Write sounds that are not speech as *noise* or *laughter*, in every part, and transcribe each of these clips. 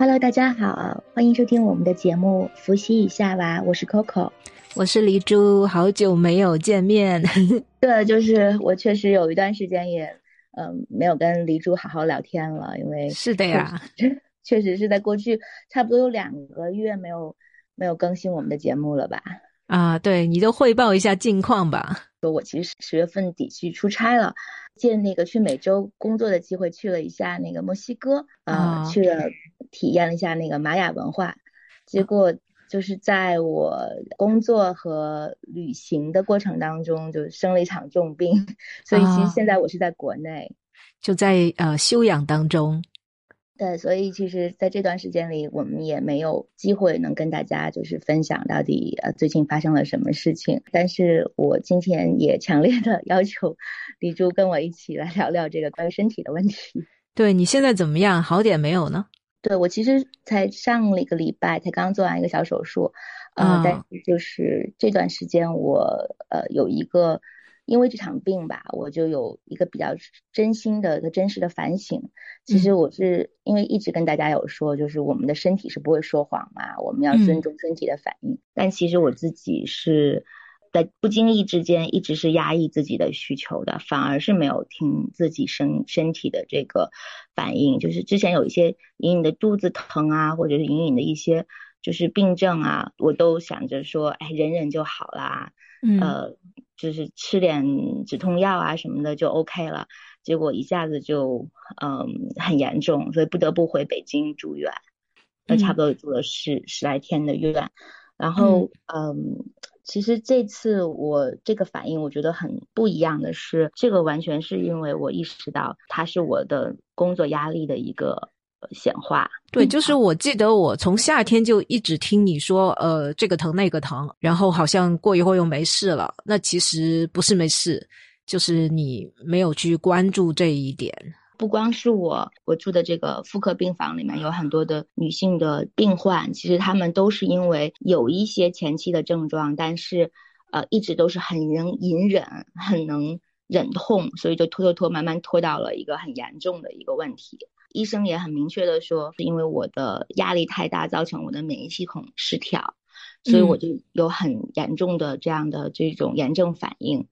Hello，大家好，欢迎收听我们的节目《伏羲一下吧》，我是 Coco，我是黎珠，好久没有见面。*laughs* 对，就是我确实有一段时间也，嗯，没有跟黎珠好好聊天了，因为是的呀，*laughs* 确实是在过去差不多有两个月没有没有更新我们的节目了吧？啊，对，你就汇报一下近况吧。说我其实十月份底去出差了，借那个去美洲工作的机会去了一下那个墨西哥，啊，去了体验了一下那个玛雅文化，结果就是在我工作和旅行的过程当中就生了一场重病，所以其实现在我是在国内，就在呃休养当中。对，所以其实在这段时间里，我们也没有机会能跟大家就是分享到底呃最近发生了什么事情。但是我今天也强烈的要求李珠跟我一起来聊聊这个关于身体的问题。对你现在怎么样？好点没有呢？对我其实才上了一个礼拜，才刚做完一个小手术，呃，但是就是这段时间我呃有一个。因为这场病吧，我就有一个比较真心的、一个真实的反省。其实我是因为一直跟大家有说，就是我们的身体是不会说谎嘛，我们要尊重身体的反应。但其实我自己是在不经意之间一直是压抑自己的需求的，反而是没有听自己身身体的这个反应。就是之前有一些隐隐的肚子疼啊，或者是隐隐的一些就是病症啊，我都想着说，哎，忍忍就好啦。呃。就是吃点止痛药啊什么的就 OK 了，结果一下子就嗯很严重，所以不得不回北京住院，那差不多住了十十来天的院。然后嗯，其实这次我这个反应我觉得很不一样的是，这个完全是因为我意识到它是我的工作压力的一个。显化对，就是我记得我从夏天就一直听你说，呃，这个疼那个疼，然后好像过一会儿又没事了。那其实不是没事，就是你没有去关注这一点。不光是我，我住的这个妇科病房里面有很多的女性的病患，其实她们都是因为有一些前期的症状，但是呃一直都是很能隐忍，很能忍痛，所以就拖拖拖，慢慢拖到了一个很严重的一个问题。医生也很明确的说，是因为我的压力太大，造成我的免疫系统失调，所以我就有很严重的这样的这种炎症反应。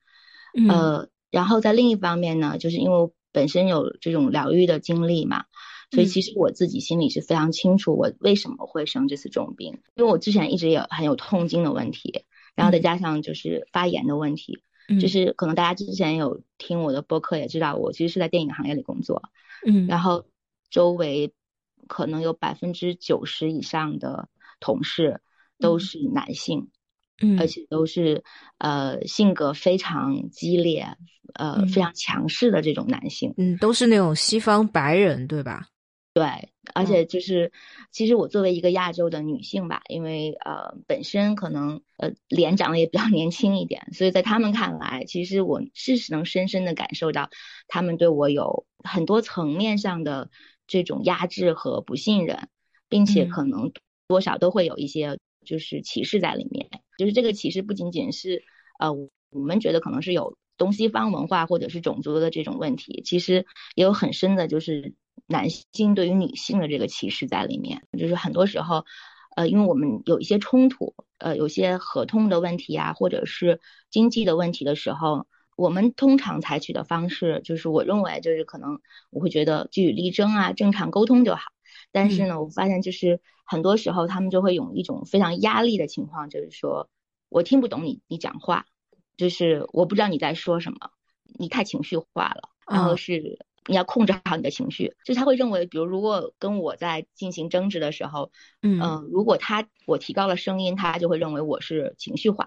呃，然后在另一方面呢，就是因为我本身有这种疗愈的经历嘛，所以其实我自己心里是非常清楚我为什么会生这次重病，因为我之前一直也很有痛经的问题，然后再加上就是发炎的问题，就是可能大家之前有听我的播客也知道，我其实是在电影行业里工作，嗯，然后。周围可能有百分之九十以上的同事都是男性，嗯，而且都是呃性格非常激烈，呃非常强势的这种男性，嗯，都是那种西方白人，对吧？对，而且就是其实我作为一个亚洲的女性吧，因为呃本身可能呃脸长得也比较年轻一点，所以在他们看来，其实我是能深深的感受到他们对我有很多层面上的。这种压制和不信任，并且可能多少都会有一些就是歧视在里面。就是这个歧视不仅仅是呃我们觉得可能是有东西方文化或者是种族的这种问题，其实也有很深的就是男性对于女性的这个歧视在里面。就是很多时候，呃，因为我们有一些冲突，呃，有些合同的问题啊，或者是经济的问题的时候。我们通常采取的方式，就是我认为，就是可能我会觉得据理力争啊，正常沟通就好。但是呢，我发现就是很多时候他们就会有一种非常压力的情况，就是说我听不懂你你讲话，就是我不知道你在说什么，你太情绪化了，然后是你要控制好你的情绪。就他会认为，比如如果跟我在进行争执的时候，嗯，如果他我提高了声音，他就会认为我是情绪化。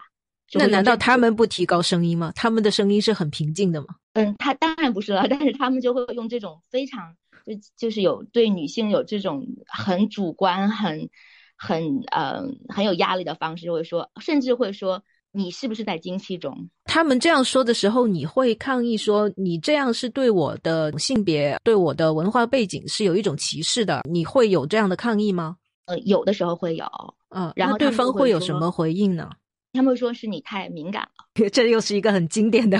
那难道他们不提高声音吗？他们的声音是很平静的吗？嗯，他当然不是了，*laughs* 但是他们就会用这种非常就就是有对女性有这种很主观、很很呃很有压力的方式，会说，甚至会说你是不是在经期中？他们这样说的时候，你会抗议说你这样是对我的性别、对我的文化背景是有一种歧视的？你会有这样的抗议吗？呃，有的时候会有，嗯，然后对方会有什么回应呢？他们说是你太敏感了，*laughs* 这又是一个很经典的，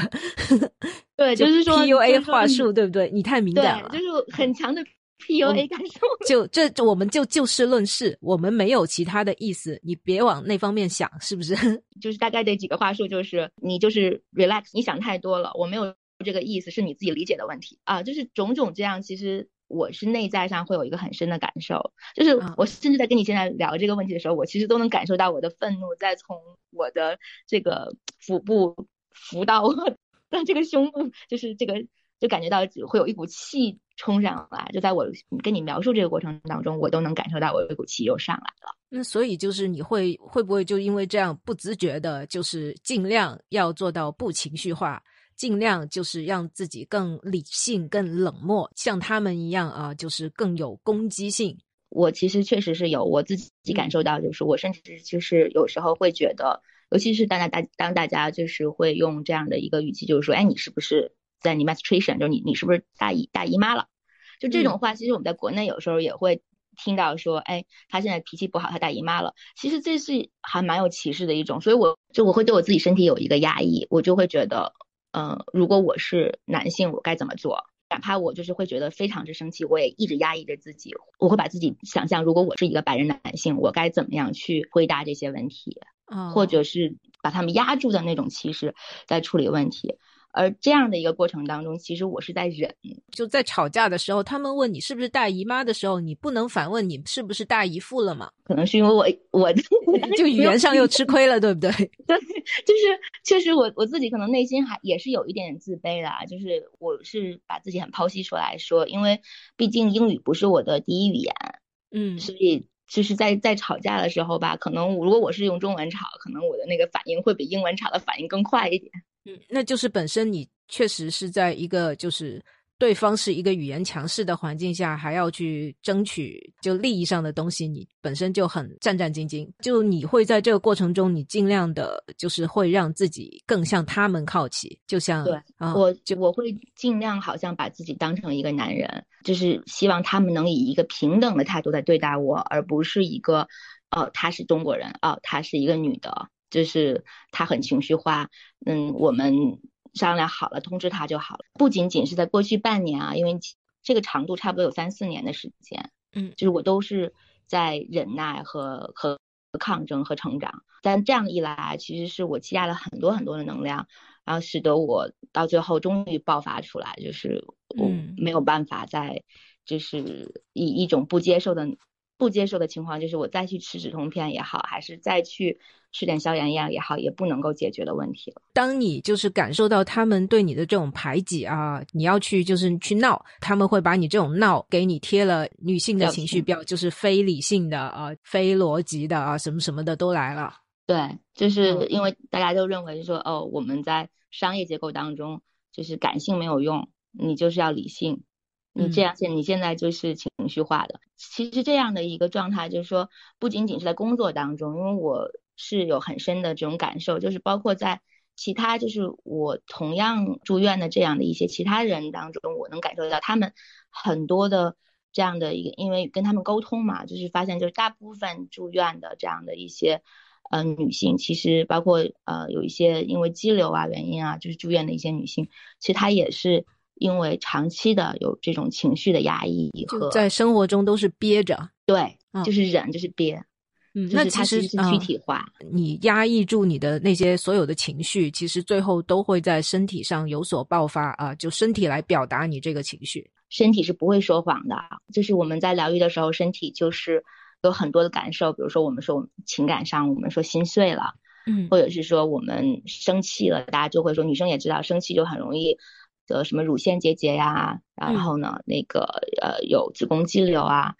对，就是说 PUA 话术，对不对？你太敏感了，就是很强的 PUA 感受。*laughs* 就这，我们就就事论事，我们没有其他的意思，你别往那方面想，是不是？*laughs* 就是大概这几个话术，就是你就是 relax，你想太多了，我没有这个意思，是你自己理解的问题啊。就是种种这样，其实我是内在上会有一个很深的感受，就是我甚至在跟你现在聊这个问题的时候，我其实都能感受到我的愤怒在从我的这个腹部浮到我的这个胸部，就是这个。就感觉到会有一股气冲上来，就在我跟你描述这个过程当中，我都能感受到我有一股气又上来了。那所以就是你会会不会就因为这样不自觉的，就是尽量要做到不情绪化，尽量就是让自己更理性、更冷漠，像他们一样啊，就是更有攻击性。我其实确实是有我自己感受到，就是我甚至就是有时候会觉得，尤其是当大大当大家就是会用这样的一个语气，就是说，哎，你是不是？在你 menstruation，就是你你是不是大姨大姨妈了？就这种话，其实我们在国内有时候也会听到说，哎，她现在脾气不好，她大姨妈了。其实这是还蛮有歧视的一种，所以我就我会对我自己身体有一个压抑，我就会觉得，嗯，如果我是男性，我该怎么做？哪怕我就是会觉得非常之生气，我也一直压抑着自己，我会把自己想象，如果我是一个白人男性，我该怎么样去回答这些问题，或者是把他们压住的那种歧视在处理问题。而这样的一个过程当中，其实我是在忍。就在吵架的时候，他们问你是不是大姨妈的时候，你不能反问你是不是大姨夫了吗？可能是因为我我 *laughs* 就语言上又吃亏了，对不对？*laughs* 对，就是确实我我自己可能内心还也是有一点点自卑的，就是我是把自己很剖析出来说，因为毕竟英语不是我的第一语言，嗯，所以就是在在吵架的时候吧，可能如果我是用中文吵，可能我的那个反应会比英文吵的反应更快一点。嗯，那就是本身你确实是在一个就是对方是一个语言强势的环境下，还要去争取就利益上的东西，你本身就很战战兢兢。就你会在这个过程中，你尽量的就是会让自己更向他们靠齐，就像对，我就我会尽量好像把自己当成一个男人，就是希望他们能以一个平等的态度来对待我，而不是一个哦，他是中国人，哦，她是一个女的。就是他很情绪化，嗯，我们商量好了通知他就好了。不仅仅是在过去半年啊，因为这个长度差不多有三四年的时间，嗯，就是我都是在忍耐和和抗争和成长。但这样一来，其实是我积压了很多很多的能量，然后使得我到最后终于爆发出来，就是我没有办法再就是以一种不接受的。不接受的情况就是我再去吃止痛片也好，还是再去吃点消炎药也好，也不能够解决的问题了。当你就是感受到他们对你的这种排挤啊，你要去就是去闹，他们会把你这种闹给你贴了女性的情绪标，就是非理性的啊、非逻辑的啊，什么什么的都来了。对，就是因为大家都认为说哦，我们在商业结构当中就是感性没有用，你就是要理性。你这样现你现在就是情绪化的，其实这样的一个状态，就是说不仅仅是在工作当中，因为我是有很深的这种感受，就是包括在其他就是我同样住院的这样的一些其他人当中，我能感受到他们很多的这样的一个，因为跟他们沟通嘛，就是发现就是大部分住院的这样的一些呃女性，其实包括呃有一些因为肌瘤啊原因啊，就是住院的一些女性，其实她也是。因为长期的有这种情绪的压抑和在生活中都是憋着，对，就是忍，就是憋。嗯，那其实是具体化。你压抑住你的那些所有的情绪，其实最后都会在身体上有所爆发啊！就身体来表达你这个情绪，身体是不会说谎的。就是我们在疗愈的时候，身体就是有很多的感受，比如说我们说我们情感上，我们说心碎了，嗯，或者是说我们生气了，大家就会说，女生也知道生气就很容易。的什么乳腺结节呀，然后呢，那个呃有子宫肌瘤啊，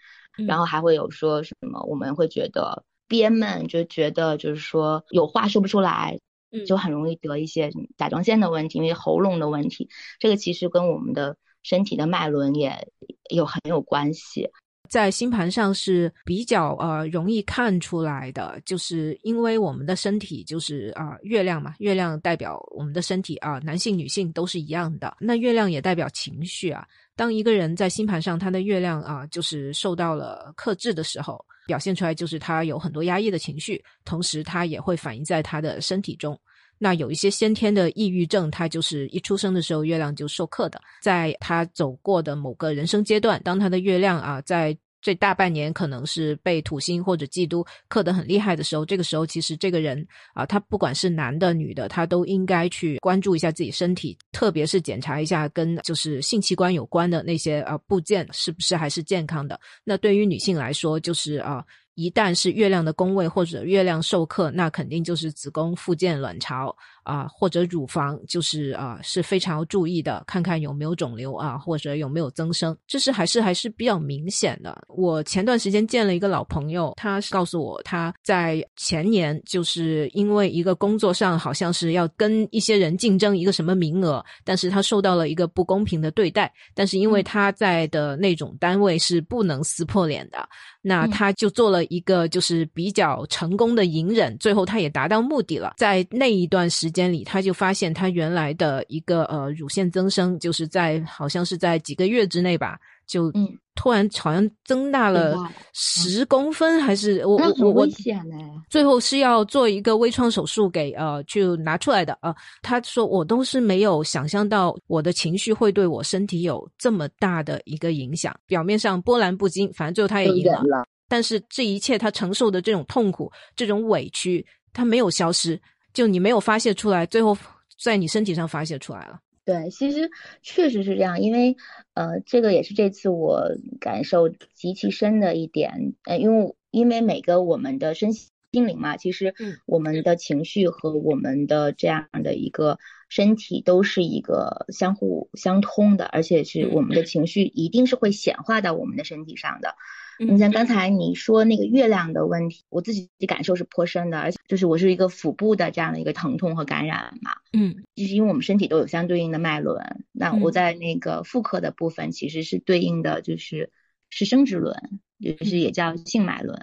然后还会有说什么，我们会觉得憋闷，就觉得就是说有话说不出来，就很容易得一些甲状腺的问题，因为喉咙的问题，这个其实跟我们的身体的脉轮也有很有关系。在星盘上是比较呃容易看出来的，就是因为我们的身体就是啊月亮嘛，月亮代表我们的身体啊，男性女性都是一样的。那月亮也代表情绪啊。当一个人在星盘上他的月亮啊就是受到了克制的时候，表现出来就是他有很多压抑的情绪，同时他也会反映在他的身体中。那有一些先天的抑郁症，他就是一出生的时候月亮就受克的，在他走过的某个人生阶段，当他的月亮啊在。这大半年可能是被土星或者嫉妒克得很厉害的时候，这个时候其实这个人啊，他不管是男的女的，他都应该去关注一下自己身体，特别是检查一下跟就是性器官有关的那些啊部件是不是还是健康的。那对于女性来说，就是啊。一旦是月亮的宫位或者月亮授课，那肯定就是子宫、附件、卵巢啊，或者乳房，就是啊是非常要注意的，看看有没有肿瘤啊，或者有没有增生，这是还是还是比较明显的。我前段时间见了一个老朋友，他告诉我他在前年就是因为一个工作上好像是要跟一些人竞争一个什么名额，但是他受到了一个不公平的对待，但是因为他在的那种单位是不能撕破脸的。那他就做了一个就是比较成功的隐忍，最后他也达到目的了。在那一段时间里，他就发现他原来的一个呃乳腺增生，就是在好像是在几个月之内吧。就突然好像增大了十公分，还是我我我危险？最后是要做一个微创手术给呃就拿出来的啊。他说我都是没有想象到我的情绪会对我身体有这么大的一个影响。表面上波澜不惊，反正最后他也赢了。但是这一切他承受的这种痛苦、这种委屈，他没有消失，就你没有发泄出来，最后在你身体上发泄出来了。对，其实确实是这样，因为呃，这个也是这次我感受极其深的一点，呃，因为因为每个我们的身心灵嘛，其实我们的情绪和我们的这样的一个身体都是一个相互相通的，而且是我们的情绪一定是会显化到我们的身体上的。你像刚才你说那个月亮的问题，我自己的感受是颇深的，而且就是我是一个腹部的这样的一个疼痛和感染嘛，嗯，就是因为我们身体都有相对应的脉轮，那我在那个妇科的部分其实是对应的就是是生殖轮，就是也叫性脉轮，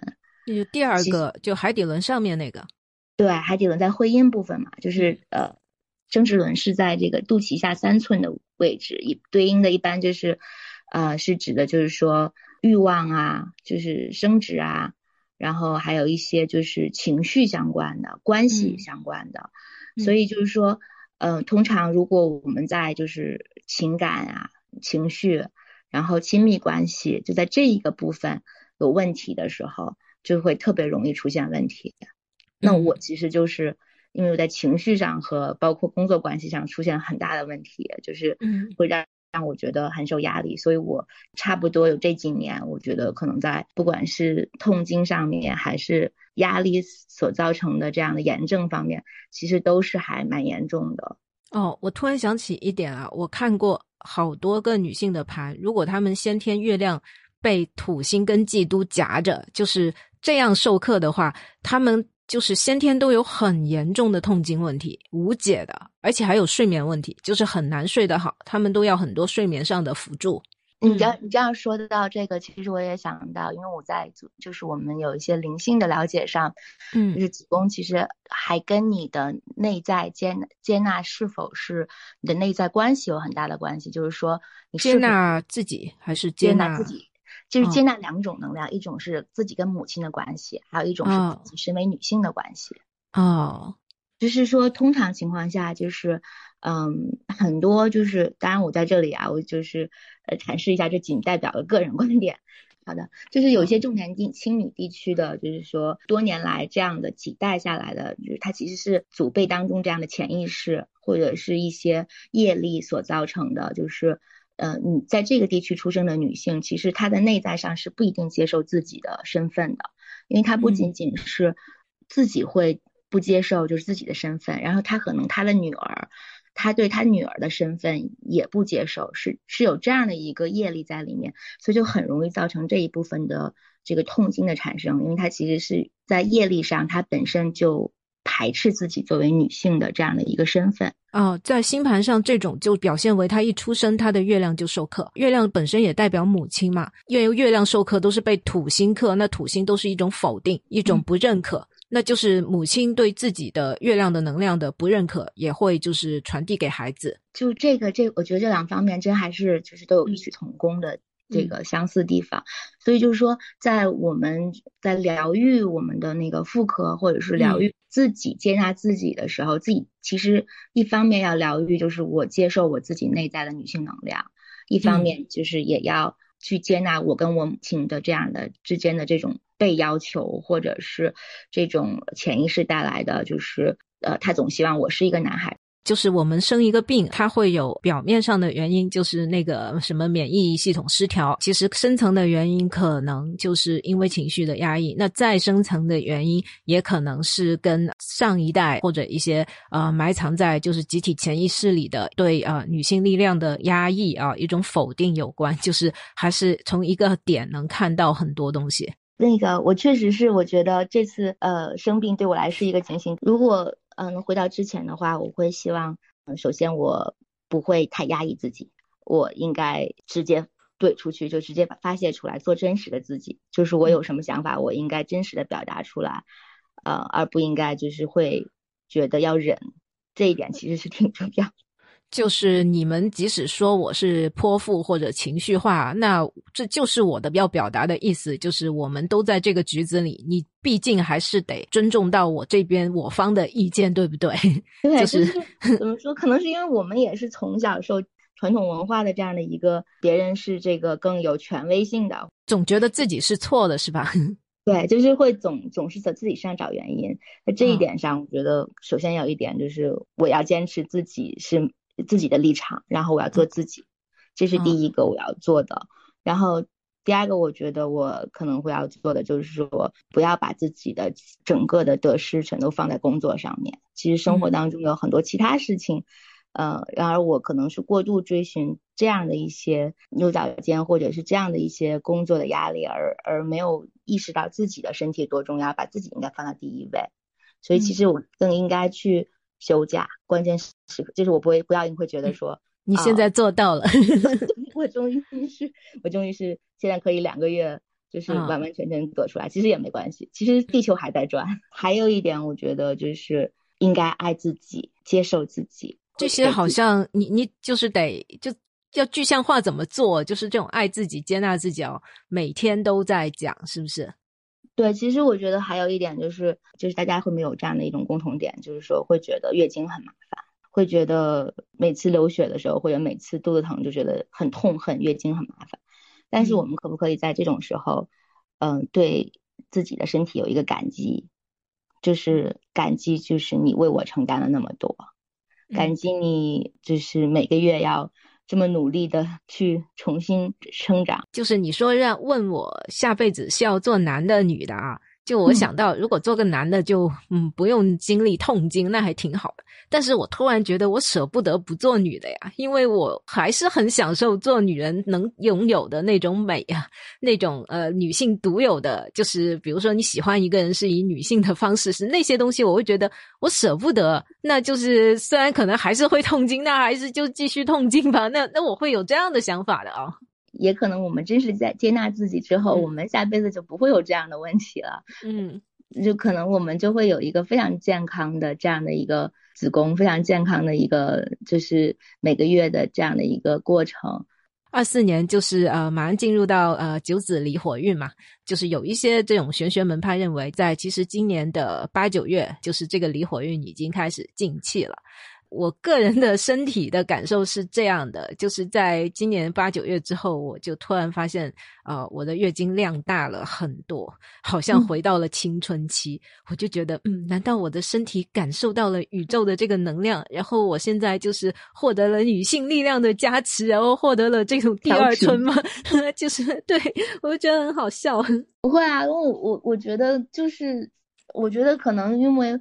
就第二个就海底轮上面那个，对，海底轮在会阴部分嘛，就是呃，生殖轮是在这个肚脐下三寸的位置，一对应的一般就是呃是指的就是说。欲望啊，就是生殖啊，然后还有一些就是情绪相关的、关系相关的，所以就是说，嗯，通常如果我们在就是情感啊、情绪，然后亲密关系就在这一个部分有问题的时候，就会特别容易出现问题。那我其实就是因为我在情绪上和包括工作关系上出现很大的问题，就是会让。让我觉得很受压力，所以我差不多有这几年，我觉得可能在不管是痛经上面，还是压力所造成的这样的炎症方面，其实都是还蛮严重的。哦，我突然想起一点啊，我看过好多个女性的盘，如果她们先天月亮被土星跟嫉妒夹着，就是这样授课的话，她们。就是先天都有很严重的痛经问题，无解的，而且还有睡眠问题，就是很难睡得好。他们都要很多睡眠上的辅助。你这样你这样说得到这个，其实我也想到，因为我在就是我们有一些灵性的了解上，嗯，就是子宫其实还跟你的内在接接纳是否是你的内在关系有很大的关系。就是说，你接纳自己还是接纳自己？就是接纳两种能量，一种是自己跟母亲的关系，还有一种是自己身为女性的关系。哦，就是说，通常情况下，就是嗯，很多就是，当然我在这里啊，我就是呃阐释一下，这仅代表了个人观点。好的，就是有些重男轻女地区的，就是说多年来这样的几代下来的，就是它其实是祖辈当中这样的潜意识或者是一些业力所造成的，就是。呃，你在这个地区出生的女性，其实她的内在上是不一定接受自己的身份的，因为她不仅仅是自己会不接受，就是自己的身份，然后他可能他的女儿，他对他女儿的身份也不接受，是是有这样的一个业力在里面，所以就很容易造成这一部分的这个痛经的产生，因为他其实是在业力上，他本身就。排斥自己作为女性的这样的一个身份哦，在星盘上，这种就表现为他一出生，他的月亮就受克。月亮本身也代表母亲嘛，因为月亮受克都是被土星克，那土星都是一种否定，一种不认可，那就是母亲对自己的月亮的能量的不认可，也会就是传递给孩子。就这个，这我觉得这两方面真还是就是都有异曲同工的这个相似地方。所以就是说，在我们在疗愈我们的那个妇科，或者是疗愈自己、接纳自己的时候，自己其实一方面要疗愈，就是我接受我自己内在的女性能量；一方面就是也要去接纳我跟我母亲的这样的之间的这种被要求，或者是这种潜意识带来的，就是呃，他总希望我是一个男孩。就是我们生一个病，它会有表面上的原因，就是那个什么免疫系统失调。其实深层的原因可能就是因为情绪的压抑。那再深层的原因，也可能是跟上一代或者一些呃埋藏在就是集体潜意识里的对呃女性力量的压抑啊一种否定有关。*laughs* 就是还是从一个点能看到很多东西。那个我确实是，我觉得这次呃生病对我来是一个警醒。如果嗯，回到之前的话，我会希望，嗯，首先我不会太压抑自己，我应该直接怼出去，就直接把发泄出来，做真实的自己，就是我有什么想法，我应该真实的表达出来，呃，而不应该就是会觉得要忍，这一点其实是挺重要。就是你们即使说我是泼妇或者情绪化，那这就是我的要表达的意思。就是我们都在这个局子里，你毕竟还是得尊重到我这边我方的意见，对不对？*laughs* 对，就是 *laughs* 怎么说？可能是因为我们也是从小受传统文化的这样的一个，别人是这个更有权威性的，总觉得自己是错的，是吧？*laughs* 对，就是会总总是在自己身上找原因。在这一点上，我觉得首先有一点就是我要坚持自己是。自己的立场，然后我要做自己，这是第一个我要做的。然后第二个，我觉得我可能会要做的就是说，不要把自己的整个的得失全都放在工作上面。其实生活当中有很多其他事情，呃，然而我可能是过度追寻这样的一些牛角尖，或者是这样的一些工作的压力，而而没有意识到自己的身体多重要，把自己应该放到第一位。所以其实我更应该去。休假，关键时刻就是我不会不要你会觉得说你现在做到了，我终于是我终于是现在可以两个月就是完完全全躲出来，其实也没关系，其实地球还在转。*laughs* 还有一点，我觉得就是应该爱自己，接受自己。这些好像你你就是得就要具象化怎么做，就是这种爱自己、接纳自己哦，每天都在讲，是不是？对，其实我觉得还有一点就是，就是大家会没有这样的一种共同点，就是说会觉得月经很麻烦，会觉得每次流血的时候或者每次肚子疼就觉得很痛恨，月经很麻烦。但是我们可不可以在这种时候，嗯，对自己的身体有一个感激，就是感激就是你为我承担了那么多，感激你就是每个月要。这么努力的去重新成长，就是你说让问我下辈子是要做男的女的啊？就我想到，如果做个男的，就嗯不用经历痛经，那还挺好的。但是我突然觉得我舍不得不做女的呀，因为我还是很享受做女人能拥有的那种美呀，那种呃女性独有的，就是比如说你喜欢一个人是以女性的方式，是那些东西，我会觉得我舍不得。那就是虽然可能还是会痛经，那还是就继续痛经吧。那那我会有这样的想法的啊。也可能我们真是在接纳自己之后，我们下辈子就不会有这样的问题了。嗯，就可能我们就会有一个非常健康的这样的一个子宫，非常健康的一个就是每个月的这样的一个过程。二四年就是呃马上进入到呃九子离火运嘛，就是有一些这种玄学门派认为，在其实今年的八九月，就是这个离火运已经开始进气了。我个人的身体的感受是这样的，就是在今年八九月之后，我就突然发现，呃，我的月经量大了很多，好像回到了青春期。我就觉得，嗯，难道我的身体感受到了宇宙的这个能量？然后我现在就是获得了女性力量的加持，然后获得了这种第二春吗？*laughs* 就是对我就觉得很好笑。不会啊，因为我我我觉得就是，我觉得可能因为。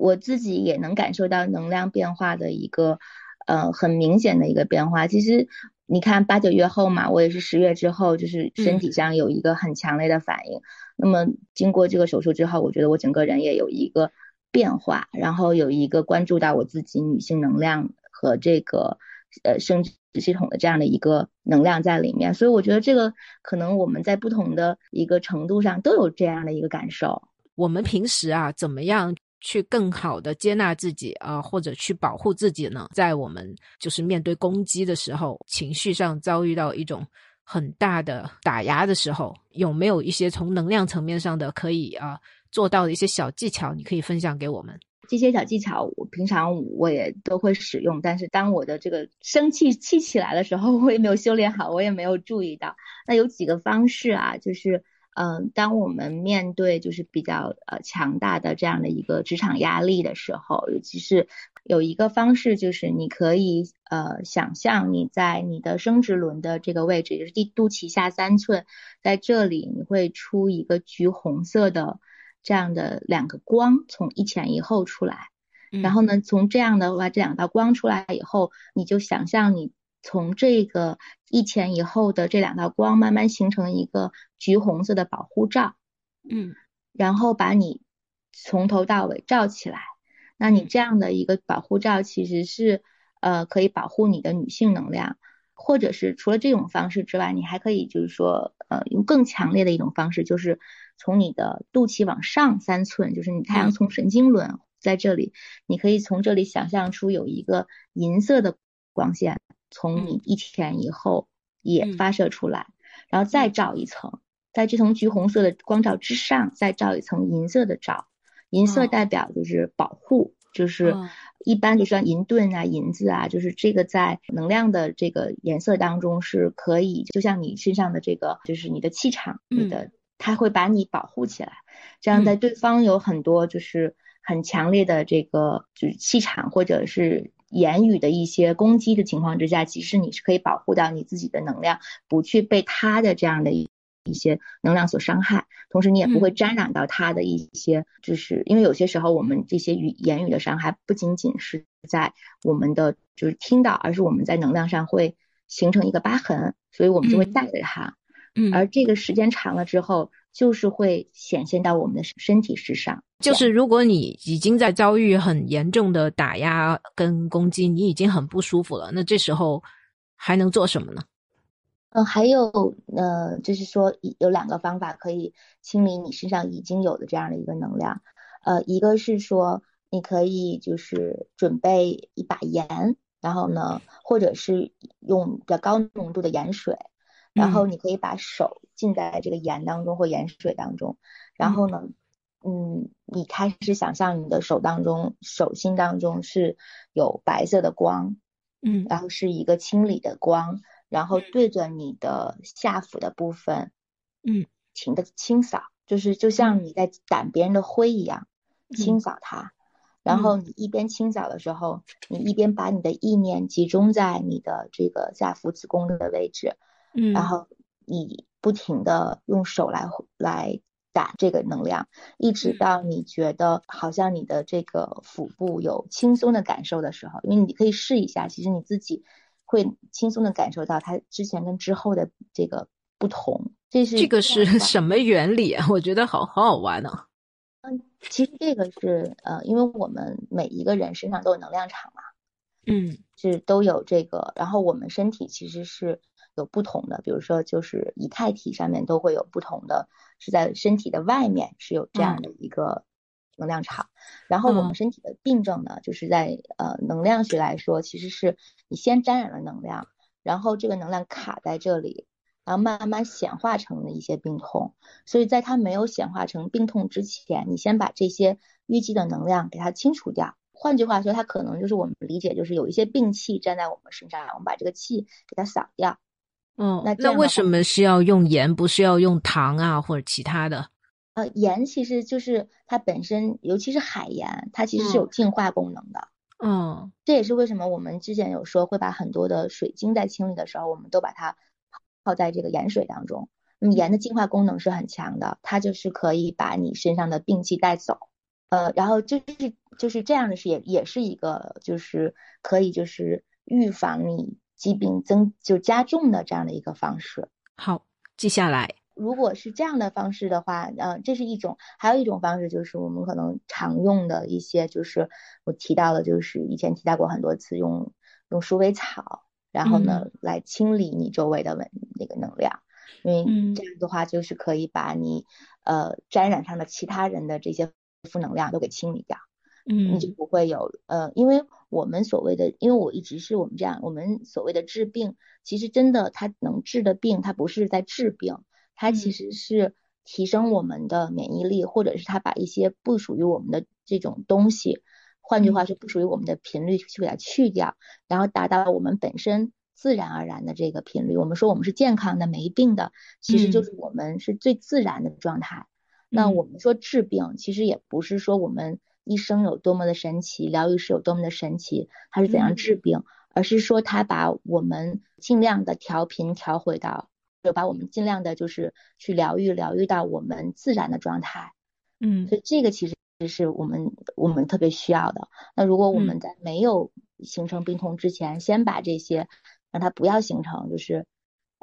我自己也能感受到能量变化的一个，呃，很明显的一个变化。其实你看八九月后嘛，我也是十月之后，就是身体上有一个很强烈的反应。那么经过这个手术之后，我觉得我整个人也有一个变化，然后有一个关注到我自己女性能量和这个呃生殖系统的这样的一个能量在里面。所以我觉得这个可能我们在不同的一个程度上都有这样的一个感受。我们平时啊，怎么样？去更好的接纳自己啊，或者去保护自己呢？在我们就是面对攻击的时候，情绪上遭遇到一种很大的打压的时候，有没有一些从能量层面上的可以啊做到的一些小技巧，你可以分享给我们？这些小技巧，我平常我也都会使用，但是当我的这个生气气起来的时候，我也没有修炼好，我也没有注意到。那有几个方式啊，就是，嗯，当我们面对就是比较呃强大的这样的一个职场压力的时候，尤其是有一个方式，就是你可以呃想象你在你的生殖轮的这个位置，也就是肚脐下三寸，在这里你会出一个橘红色的。这样的两个光从一前一后出来，然后呢，从这样的话，这两道光出来以后，你就想象你从这个一前一后的这两道光慢慢形成一个橘红色的保护罩，嗯，然后把你从头到尾罩起来。那你这样的一个保护罩其实是呃可以保护你的女性能量，或者是除了这种方式之外，你还可以就是说呃用更强烈的一种方式，就是。从你的肚脐往上三寸，就是你太阳从神经轮在这里，你可以从这里想象出有一个银色的光线从你一前一后也发射出来，然后再照一层，在这层橘红色的光照之上再照一层银色的照，银色代表就是保护，就是一般就像银盾啊、银子啊，就是这个在能量的这个颜色当中是可以，就像你身上的这个就是你的气场，你的。它会把你保护起来，这样在对方有很多就是很强烈的这个就是气场或者是言语的一些攻击的情况之下，其实你是可以保护到你自己的能量，不去被他的这样的一一些能量所伤害，同时你也不会沾染到他的一些，就是因为有些时候我们这些语言语的伤害不仅仅是在我们的就是听到，而是我们在能量上会形成一个疤痕，所以我们就会带着它。嗯，而这个时间长了之后，就是会显现到我们的身体之上。就是如果你已经在遭遇很严重的打压跟攻击，你已经很不舒服了，那这时候还能做什么呢？嗯，还有呃，就是说有两个方法可以清理你身上已经有的这样的一个能量。呃，一个是说你可以就是准备一把盐，然后呢，或者是用比较高浓度的盐水。然后你可以把手浸在这个盐当中或盐水当中，然后呢，嗯，你开始想象你的手当中、手心当中是有白色的光，嗯，然后是一个清理的光，然后对着你的下腹的部分，嗯，停的清扫，就是就像你在掸别人的灰一样清扫它。然后你一边清扫的时候，你一边把你的意念集中在你的这个下腹子宫的位置。嗯，然后你不停的用手来来打这个能量，一直到你觉得好像你的这个腹部有轻松的感受的时候，因为你可以试一下，其实你自己会轻松的感受到它之前跟之后的这个不同。这是这个是 *laughs* 什么原理啊？我觉得好好好玩呢。嗯，其实这个是呃，因为我们每一个人身上都有能量场嘛，嗯，是都有这个，然后我们身体其实是。有不同的，比如说就是以太体上面都会有不同的，是在身体的外面是有这样的一个能量场。然后我们身体的病症呢，就是在呃能量学来说，其实是你先沾染了能量，然后这个能量卡在这里，然后慢慢显化成了一些病痛。所以在它没有显化成病痛之前，你先把这些淤积的能量给它清除掉。换句话说，它可能就是我们理解就是有一些病气粘在我们身上，我们把这个气给它扫掉。嗯，那那为什么是要用盐，不是要用糖啊或者其他的？呃，盐其实就是它本身，尤其是海盐，它其实是有净化功能的。嗯，这也是为什么我们之前有说会把很多的水晶在清理的时候，我们都把它泡在这个盐水当中。那么盐的净化功能是很强的，它就是可以把你身上的病气带走。呃，然后就是就是这样的是也也是一个就是可以就是预防你。疾病增就加重的这样的一个方式，好记下来。如果是这样的方式的话，呃，这是一种；还有一种方式就是我们可能常用的一些，就是我提到的，就是以前提到过很多次，用用鼠尾草，然后呢来清理你周围的稳那个能量，因为这样的话就是可以把你呃沾染上的其他人的这些负能量都给清理掉。嗯，你就不会有呃，因为我们所谓的，因为我一直是我们这样，我们所谓的治病，其实真的它能治的病，它不是在治病，它其实是提升我们的免疫力，或者是它把一些不属于我们的这种东西，换句话说，不属于我们的频率去给它去掉，然后达到我们本身自然而然的这个频率。我们说我们是健康的、没病的，其实就是我们是最自然的状态。那我们说治病，其实也不是说我们医生有多么的神奇，疗愈师有多么的神奇，他是怎样治病，而是说他把我们尽量的调频调回到，就把我们尽量的就是去疗愈，疗愈到我们自然的状态。嗯，所以这个其实是我们我们特别需要的。那如果我们在没有形成病痛之前，先把这些让它不要形成，就是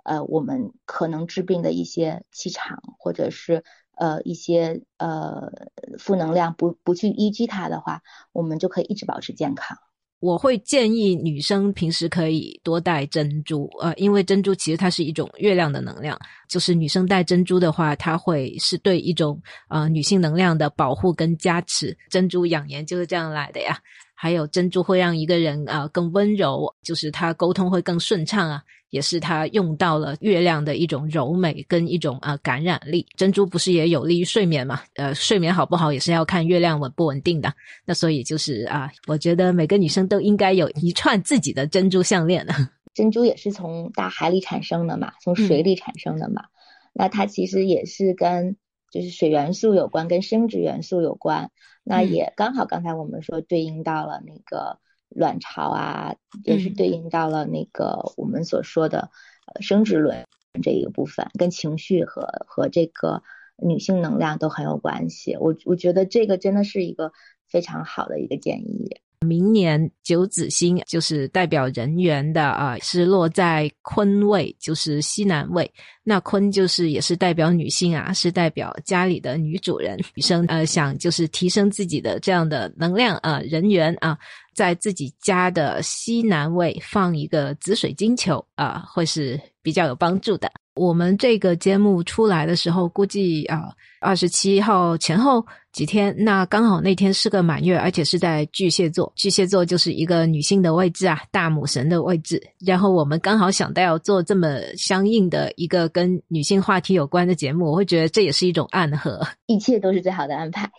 呃我们可能治病的一些气场，或者是。呃，一些呃负能量不不去依据它的话，我们就可以一直保持健康。我会建议女生平时可以多戴珍珠，呃，因为珍珠其实它是一种月亮的能量，就是女生戴珍珠的话，它会是对一种呃女性能量的保护跟加持。珍珠养颜就是这样来的呀。还有珍珠会让一个人啊更温柔，就是他沟通会更顺畅啊，也是他用到了月亮的一种柔美跟一种啊感染力。珍珠不是也有利于睡眠嘛？呃，睡眠好不好也是要看月亮稳不稳定的。那所以就是啊，我觉得每个女生都应该有一串自己的珍珠项链呢。*laughs* 珍珠也是从大海里产生的嘛，从水里产生的嘛。那它其实也是跟就是水元素有关，跟生殖元素有关。那也刚好，刚才我们说对应到了那个卵巢啊，也是对应到了那个我们所说的呃生殖轮这一个部分，跟情绪和和这个女性能量都很有关系。我我觉得这个真的是一个非常好的一个建议。明年九子星就是代表人缘的啊，是落在坤位，就是西南位。那坤就是也是代表女性啊，是代表家里的女主人。女生呃想就是提升自己的这样的能量啊，人缘啊，在自己家的西南位放一个紫水晶球啊，会是比较有帮助的。我们这个节目出来的时候，估计啊，二十七号前后几天，那刚好那天是个满月，而且是在巨蟹座。巨蟹座就是一个女性的位置啊，大母神的位置。然后我们刚好想到要做这么相应的一个跟女性话题有关的节目，我会觉得这也是一种暗合。一切都是最好的安排。